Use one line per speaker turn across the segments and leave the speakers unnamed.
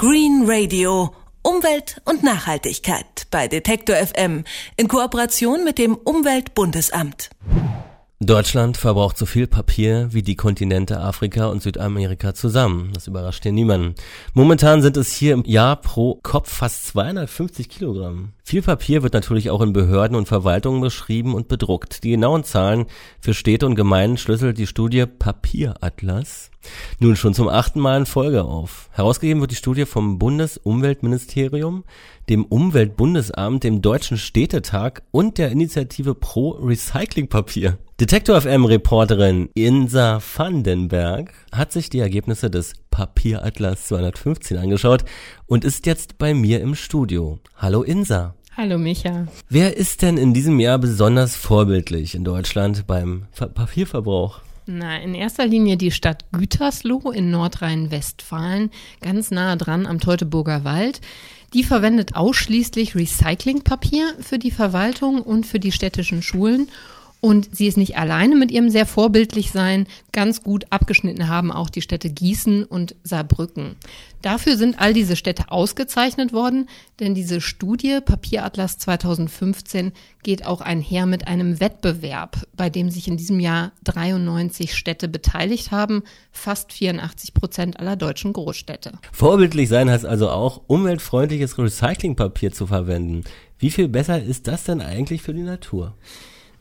Green Radio. Umwelt und Nachhaltigkeit bei Detektor FM in Kooperation mit dem Umweltbundesamt.
Deutschland verbraucht so viel Papier wie die Kontinente Afrika und Südamerika zusammen. Das überrascht hier niemanden. Momentan sind es hier im Jahr pro Kopf fast 250 Kilogramm. Viel Papier wird natürlich auch in Behörden und Verwaltungen beschrieben und bedruckt. Die genauen Zahlen für Städte und Gemeinden schlüsselt die Studie Papieratlas nun schon zum achten Mal in Folge auf. Herausgegeben wird die Studie vom Bundesumweltministerium, dem Umweltbundesamt, dem Deutschen Städtetag und der Initiative Pro Recyclingpapier. Detektor FM Reporterin Insa Vandenberg hat sich die Ergebnisse des Papieratlas 215 angeschaut und ist jetzt bei mir im Studio. Hallo Insa.
Hallo Micha.
Wer ist denn in diesem Jahr besonders vorbildlich in Deutschland beim Ver Papierverbrauch?
Na, in erster Linie die Stadt Gütersloh in Nordrhein-Westfalen, ganz nahe dran am Teutoburger Wald. Die verwendet ausschließlich Recyclingpapier für die Verwaltung und für die städtischen Schulen und sie ist nicht alleine mit ihrem sehr vorbildlich sein. Ganz gut abgeschnitten haben auch die Städte Gießen und Saarbrücken. Dafür sind all diese Städte ausgezeichnet worden, denn diese Studie Papieratlas 2015 geht auch einher mit einem Wettbewerb, bei dem sich in diesem Jahr 93 Städte beteiligt haben, fast 84 Prozent aller deutschen Großstädte.
Vorbildlich sein heißt also auch, umweltfreundliches Recyclingpapier zu verwenden. Wie viel besser ist das denn eigentlich für die Natur?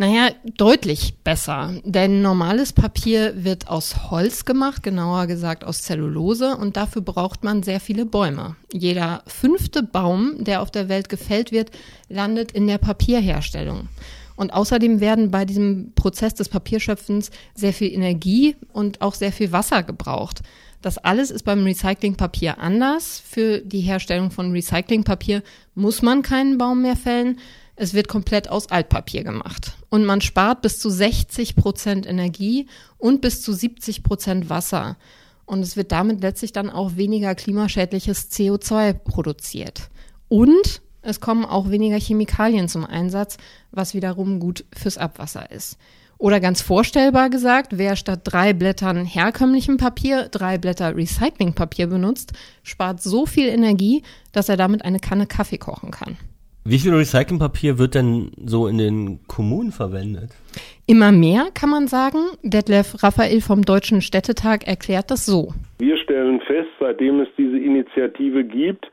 Naja, deutlich besser. Denn normales Papier wird aus Holz gemacht, genauer gesagt aus Zellulose, und dafür braucht man sehr viele Bäume. Jeder fünfte Baum, der auf der Welt gefällt wird, landet in der Papierherstellung. Und außerdem werden bei diesem Prozess des Papierschöpfens sehr viel Energie und auch sehr viel Wasser gebraucht. Das alles ist beim Recyclingpapier anders. Für die Herstellung von Recyclingpapier muss man keinen Baum mehr fällen. Es wird komplett aus Altpapier gemacht. Und man spart bis zu 60 Prozent Energie und bis zu 70 Prozent Wasser. Und es wird damit letztlich dann auch weniger klimaschädliches CO2 produziert. Und es kommen auch weniger Chemikalien zum Einsatz, was wiederum gut fürs Abwasser ist. Oder ganz vorstellbar gesagt, wer statt drei Blättern herkömmlichem Papier drei Blätter Recyclingpapier benutzt, spart so viel Energie, dass er damit eine Kanne Kaffee kochen kann.
Wie viel Recyclingpapier wird denn so in den Kommunen verwendet?
Immer mehr, kann man sagen. Detlef Raphael vom Deutschen Städtetag erklärt das so.
Wir stellen fest, seitdem es diese Initiative gibt,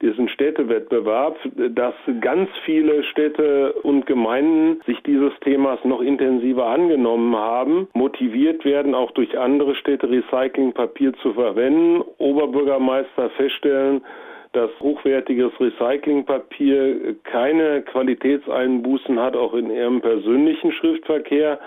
diesen Städtewettbewerb, dass ganz viele Städte und Gemeinden sich dieses Themas noch intensiver angenommen haben, motiviert werden, auch durch andere Städte Recyclingpapier zu verwenden. Oberbürgermeister feststellen, dass hochwertiges Recyclingpapier keine Qualitätseinbußen hat, auch in ihrem persönlichen Schriftverkehr.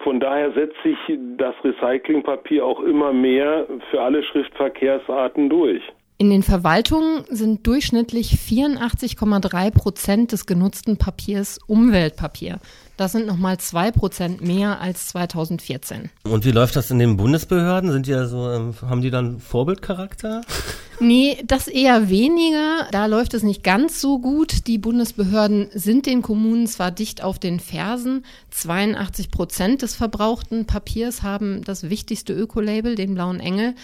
Von daher setzt sich das Recyclingpapier auch immer mehr für alle Schriftverkehrsarten durch.
In den Verwaltungen sind durchschnittlich 84,3 Prozent des genutzten Papiers Umweltpapier. Das sind nochmal zwei Prozent mehr als 2014.
Und wie läuft das in den Bundesbehörden? Sind die ja so, ähm, haben die dann Vorbildcharakter?
Nee, das eher weniger. Da läuft es nicht ganz so gut. Die Bundesbehörden sind den Kommunen zwar dicht auf den Fersen. 82 Prozent des verbrauchten Papiers haben das wichtigste Ökolabel, den blauen Engel.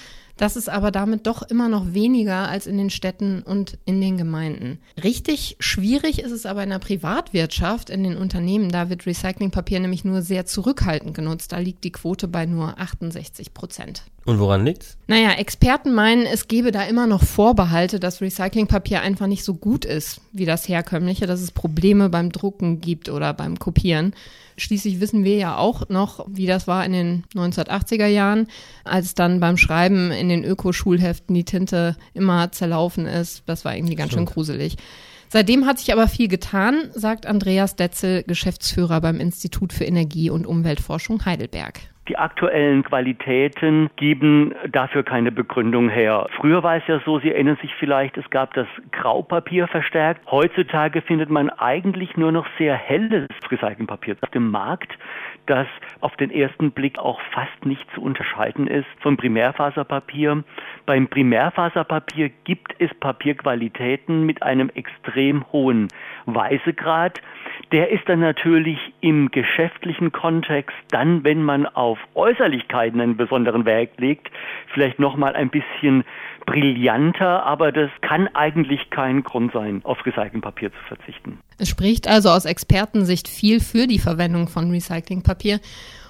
Das ist aber damit doch immer noch weniger als in den Städten und in den Gemeinden. Richtig schwierig ist es aber in der Privatwirtschaft, in den Unternehmen. Da wird Recyclingpapier nämlich nur sehr zurückhaltend genutzt. Da liegt die Quote bei nur 68 Prozent.
Und woran liegt's?
Naja, Experten meinen, es gebe da immer noch Vorbehalte, dass Recyclingpapier einfach nicht so gut ist wie das herkömmliche, dass es Probleme beim Drucken gibt oder beim Kopieren. Schließlich wissen wir ja auch noch, wie das war in den 1980er Jahren, als dann beim Schreiben in den Ökoschulheften die Tinte immer zerlaufen ist. Das war irgendwie ganz Stimmt. schön gruselig. Seitdem hat sich aber viel getan, sagt Andreas Detzel, Geschäftsführer beim Institut für Energie- und Umweltforschung Heidelberg.
Die aktuellen Qualitäten geben dafür keine Begründung her. Früher war es ja so, Sie erinnern sich vielleicht, es gab das Graupapier verstärkt. Heutzutage findet man eigentlich nur noch sehr helles Recyclingpapier auf dem Markt, das auf den ersten Blick auch fast nicht zu unterscheiden ist vom Primärfaserpapier. Beim Primärfaserpapier gibt es Papierqualitäten mit einem extrem hohen Weißegrad der ist dann natürlich im geschäftlichen Kontext, dann, wenn man auf Äußerlichkeiten einen besonderen Wert legt, vielleicht nochmal ein bisschen brillanter, aber das kann eigentlich kein Grund sein, auf Recyclingpapier zu verzichten.
Es spricht also aus Expertensicht viel für die Verwendung von Recyclingpapier.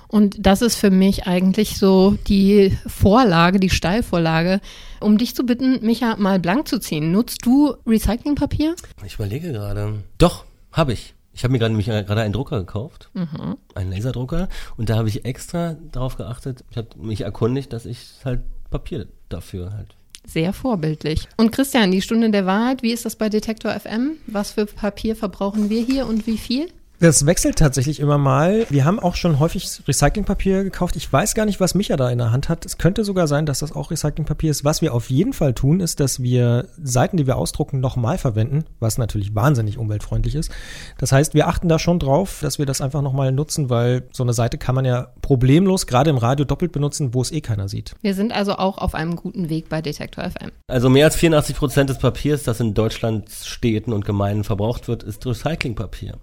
Und das ist für mich eigentlich so die Vorlage, die Steilvorlage, um dich zu bitten, Micha mal blank zu ziehen. Nutzt du Recyclingpapier?
Ich überlege gerade. Doch, habe ich. Ich habe mir gerade nämlich gerade einen Drucker gekauft, mhm. einen Laserdrucker, und da habe ich extra darauf geachtet, ich habe mich erkundigt, dass ich halt Papier dafür halt
sehr vorbildlich. Und Christian, die Stunde der Wahrheit, wie ist das bei Detektor FM? Was für Papier verbrauchen wir hier und wie viel?
Das wechselt tatsächlich immer mal. Wir haben auch schon häufig Recyclingpapier gekauft. Ich weiß gar nicht, was Micha da in der Hand hat. Es könnte sogar sein, dass das auch Recyclingpapier ist. Was wir auf jeden Fall tun, ist, dass wir Seiten, die wir ausdrucken, nochmal verwenden, was natürlich wahnsinnig umweltfreundlich ist. Das heißt, wir achten da schon drauf, dass wir das einfach nochmal nutzen, weil so eine Seite kann man ja problemlos gerade im Radio doppelt benutzen, wo es eh keiner sieht.
Wir sind also auch auf einem guten Weg bei Detektor FM.
Also mehr als 84 Prozent des Papiers, das in Deutschland Städten und Gemeinden verbraucht wird, ist Recyclingpapier.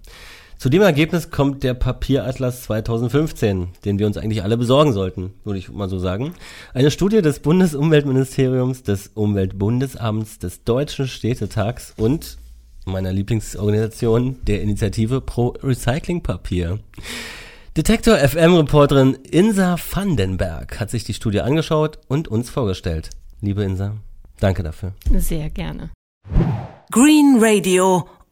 Zu dem Ergebnis kommt der Papieratlas 2015, den wir uns eigentlich alle besorgen sollten, würde ich mal so sagen. Eine Studie des Bundesumweltministeriums, des Umweltbundesamts, des Deutschen Städtetags und meiner Lieblingsorganisation der Initiative Pro Recycling Papier. Detektor FM Reporterin Insa Vandenberg hat sich die Studie angeschaut und uns vorgestellt. Liebe Insa, danke dafür.
Sehr gerne.
Green Radio